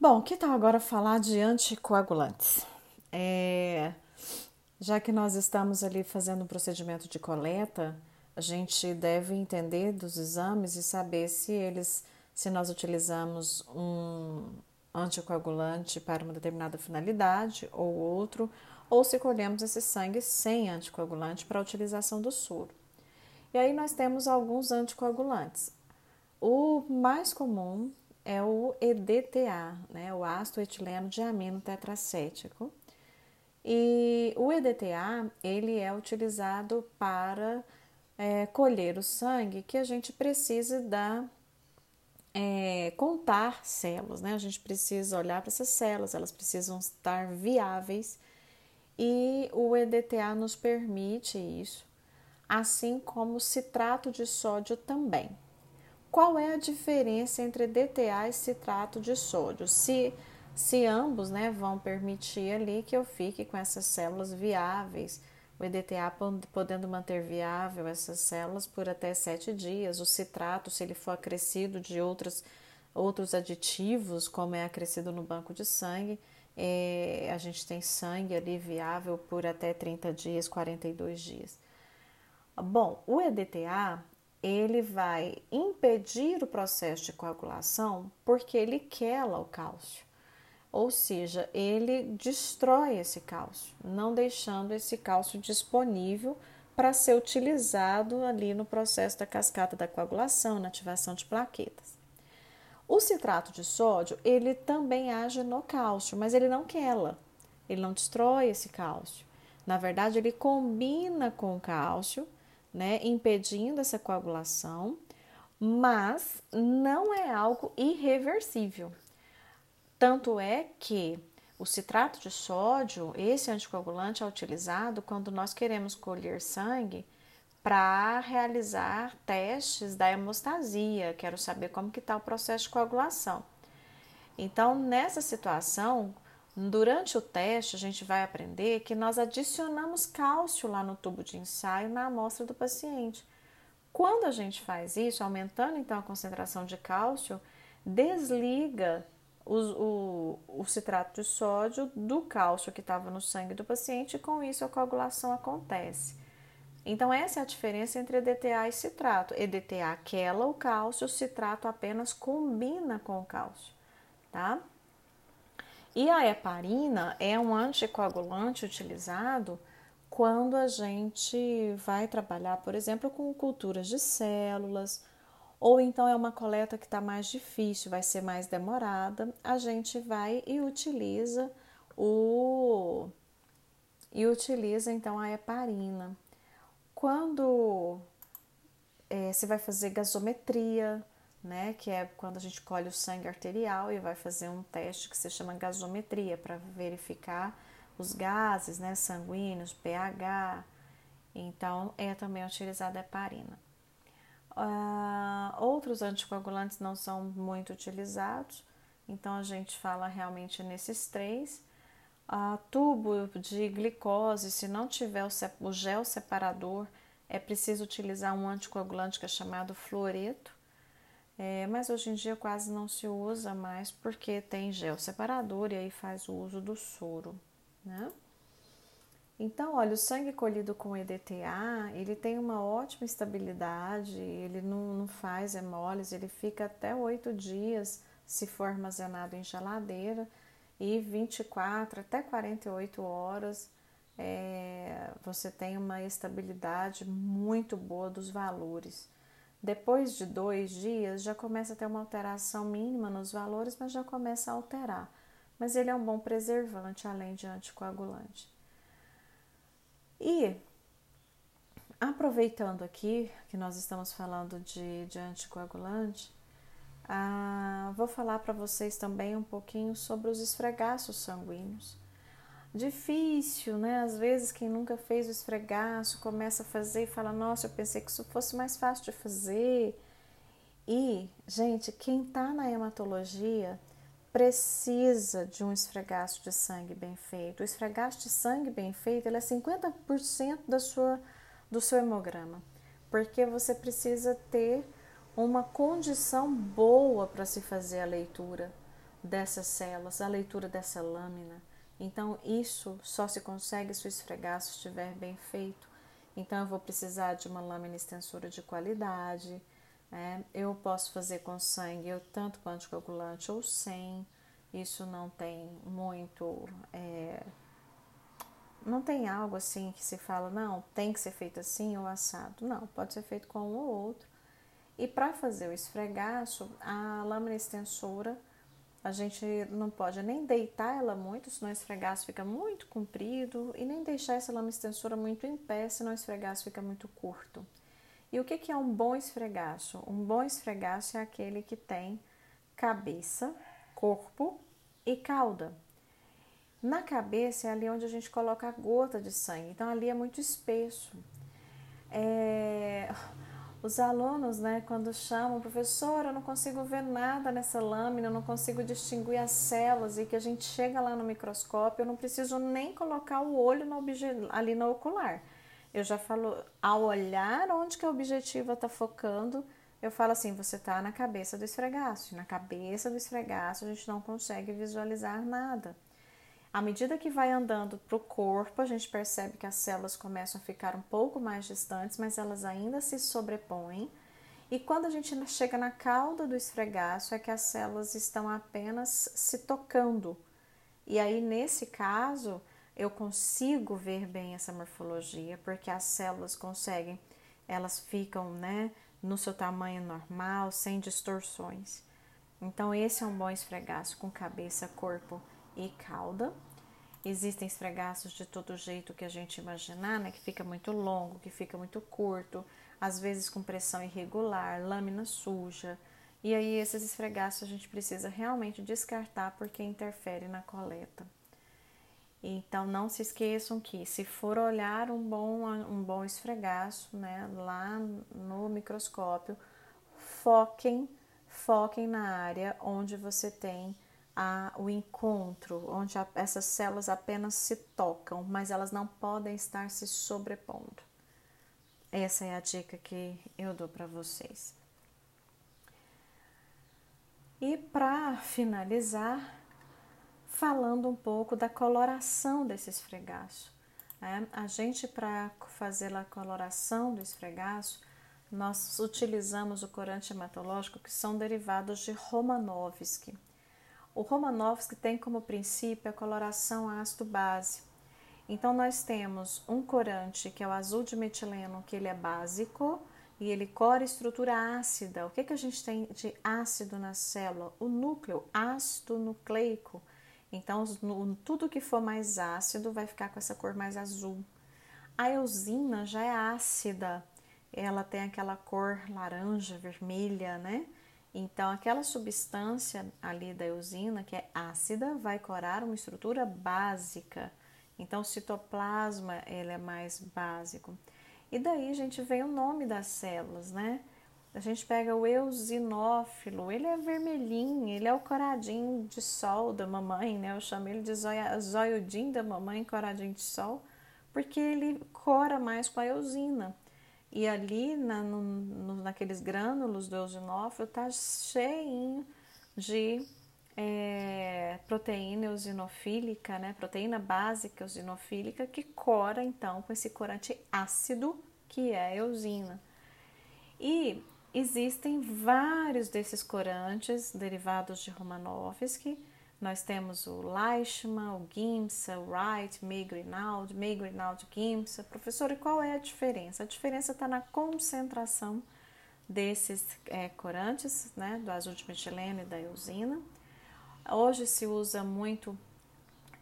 Bom, que tal agora falar de anticoagulantes? É, já que nós estamos ali fazendo um procedimento de coleta, a gente deve entender dos exames e saber se eles, se nós utilizamos um anticoagulante para uma determinada finalidade ou outro, ou se colhemos esse sangue sem anticoagulante para a utilização do soro. E aí nós temos alguns anticoagulantes. O mais comum é o EDTA, né, o ácido etileno diamino tetracético. E o EDTA ele é utilizado para é, colher o sangue que a gente precisa da é, contar células, né? A gente precisa olhar para essas células, elas precisam estar viáveis e o EDTA nos permite isso, assim como o citrato de sódio também. Qual é a diferença entre DTA e citrato de sódio? Se, se ambos né, vão permitir ali que eu fique com essas células viáveis, o EDTA podendo manter viável essas células por até sete dias, o citrato, se ele for acrescido de outros, outros aditivos, como é acrescido no banco de sangue, é, a gente tem sangue ali viável por até 30 dias, 42 dias. Bom, o EDTA ele vai impedir o processo de coagulação porque ele quela o cálcio. Ou seja, ele destrói esse cálcio, não deixando esse cálcio disponível para ser utilizado ali no processo da cascata da coagulação, na ativação de plaquetas. O citrato de sódio, ele também age no cálcio, mas ele não quela, ele não destrói esse cálcio. Na verdade, ele combina com o cálcio né, impedindo essa coagulação, mas não é algo irreversível. Tanto é que o citrato de sódio, esse anticoagulante é utilizado quando nós queremos colher sangue para realizar testes da hemostasia, quero saber como que está o processo de coagulação. Então, nessa situação, Durante o teste, a gente vai aprender que nós adicionamos cálcio lá no tubo de ensaio na amostra do paciente. Quando a gente faz isso, aumentando então a concentração de cálcio, desliga o, o, o citrato de sódio do cálcio que estava no sangue do paciente e com isso a coagulação acontece. Então, essa é a diferença entre EDTA e citrato. EDTA quela o cálcio, o citrato apenas combina com o cálcio, tá? E a heparina é um anticoagulante utilizado quando a gente vai trabalhar, por exemplo, com culturas de células, ou então é uma coleta que está mais difícil, vai ser mais demorada, a gente vai e utiliza o e utiliza então a heparina. Quando é, você vai fazer gasometria, né? Que é quando a gente colhe o sangue arterial e vai fazer um teste que se chama gasometria para verificar os gases, né? Sanguíneos, pH. Então, é também utilizada a heparina. Uh, outros anticoagulantes não são muito utilizados, então a gente fala realmente nesses três. Uh, tubo de glicose, se não tiver o, o gel separador, é preciso utilizar um anticoagulante que é chamado fluoreto é, mas hoje em dia quase não se usa mais porque tem gel separador e aí faz o uso do soro, né? Então, olha, o sangue colhido com EDTA, ele tem uma ótima estabilidade, ele não, não faz hemólise, ele fica até oito dias se for armazenado em geladeira e 24 até 48 horas é, você tem uma estabilidade muito boa dos valores. Depois de dois dias, já começa a ter uma alteração mínima nos valores, mas já começa a alterar. Mas ele é um bom preservante, além de anticoagulante. E, aproveitando aqui que nós estamos falando de, de anticoagulante, ah, vou falar para vocês também um pouquinho sobre os esfregaços sanguíneos difícil, né? Às vezes quem nunca fez o esfregaço começa a fazer e fala: "Nossa, eu pensei que isso fosse mais fácil de fazer". E, gente, quem tá na hematologia precisa de um esfregaço de sangue bem feito. O esfregaço de sangue bem feito, ele é 50% da sua do seu hemograma, porque você precisa ter uma condição boa para se fazer a leitura dessas células, a leitura dessa lâmina. Então, isso só se consegue se o esfregaço estiver bem feito. Então, eu vou precisar de uma lâmina extensora de qualidade. É, eu posso fazer com sangue, eu, tanto com anticoagulante ou sem. Isso não tem muito. É, não tem algo assim que se fala, não, tem que ser feito assim ou assado. Não, pode ser feito com um ou outro. E para fazer o esfregaço, a lâmina extensora a gente não pode nem deitar ela muito, senão o esfregaço fica muito comprido, e nem deixar essa lama extensora muito em pé, senão o esfregaço fica muito curto. E o que é um bom esfregaço? Um bom esfregaço é aquele que tem cabeça, corpo e cauda. Na cabeça é ali onde a gente coloca a gota de sangue, então ali é muito espesso. É os alunos, né, quando chamam, professora, eu não consigo ver nada nessa lâmina, eu não consigo distinguir as células, e que a gente chega lá no microscópio, eu não preciso nem colocar o olho no ali no ocular. Eu já falo, ao olhar onde que a objetiva está focando, eu falo assim, você está na cabeça do esfregaço. Na cabeça do esfregaço a gente não consegue visualizar nada. À medida que vai andando para o corpo, a gente percebe que as células começam a ficar um pouco mais distantes, mas elas ainda se sobrepõem. E quando a gente chega na cauda do esfregaço, é que as células estão apenas se tocando. E aí, nesse caso, eu consigo ver bem essa morfologia, porque as células conseguem, elas ficam né, no seu tamanho normal, sem distorções. Então, esse é um bom esfregaço com cabeça, corpo e cauda. Existem esfregaços de todo jeito que a gente imaginar, né? Que fica muito longo, que fica muito curto, às vezes com pressão irregular, lâmina suja. E aí esses esfregaços a gente precisa realmente descartar porque interfere na coleta. Então não se esqueçam que se for olhar um bom, um bom esfregaço, né, lá no microscópio, foquem, foquem na área onde você tem a, o encontro, onde a, essas células apenas se tocam, mas elas não podem estar se sobrepondo. Essa é a dica que eu dou para vocês. E para finalizar, falando um pouco da coloração desse esfregaço. É, a gente, para fazer a coloração do esfregaço, nós utilizamos o corante hematológico que são derivados de Romanovski. O Romanovski tem como princípio a coloração ácido-base. Então, nós temos um corante, que é o azul de metileno, que ele é básico e ele cora estrutura ácida. O que, que a gente tem de ácido na célula? O núcleo, ácido nucleico. Então, tudo que for mais ácido vai ficar com essa cor mais azul. A eusina já é ácida, ela tem aquela cor laranja, vermelha, né? Então, aquela substância ali da eusina, que é ácida, vai corar uma estrutura básica. Então, o citoplasma ele é mais básico. E daí, a gente, vem o nome das células, né? A gente pega o eosinófilo, ele é vermelhinho, ele é o coradinho de sol da mamãe, né? Eu chamo ele de zoiudinho da mamãe, coradinho de sol, porque ele cora mais com a eusina. E ali na, no, no, naqueles grânulos do eosinófilo está cheinho de é, proteína eosinofílica, né? proteína básica eosinofílica que cora então com esse corante ácido que é a eosina. E existem vários desses corantes derivados de Romanovsky nós temos o Leishman, o Gimsa, o Wright, May Greenald Gimsa. Professor, e qual é a diferença? A diferença está na concentração desses é, corantes, né, do azul de metileno e da eosina. Hoje se usa muito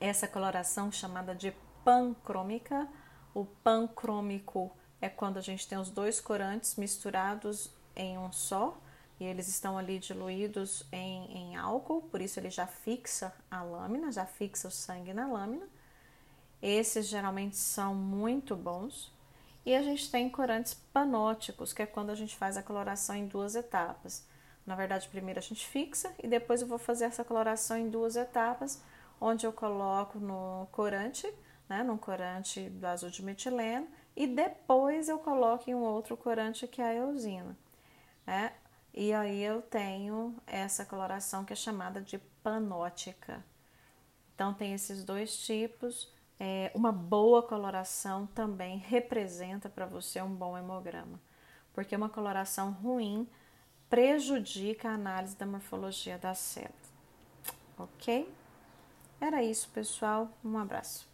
essa coloração chamada de pancrômica. O pancrômico é quando a gente tem os dois corantes misturados em um só e eles estão ali diluídos em, em álcool, por isso ele já fixa a lâmina, já fixa o sangue na lâmina. Esses geralmente são muito bons. E a gente tem corantes panóticos, que é quando a gente faz a coloração em duas etapas. Na verdade, primeiro a gente fixa e depois eu vou fazer essa coloração em duas etapas, onde eu coloco no corante, né, num corante do azul de metileno, e depois eu coloco em um outro corante que é a eosina. É, E aí eu tenho essa coloração que é chamada de panótica. Então tem esses dois tipos. É, uma boa coloração também representa para você um bom hemograma, porque uma coloração ruim prejudica a análise da morfologia da célula. Ok? Era isso, pessoal. Um abraço.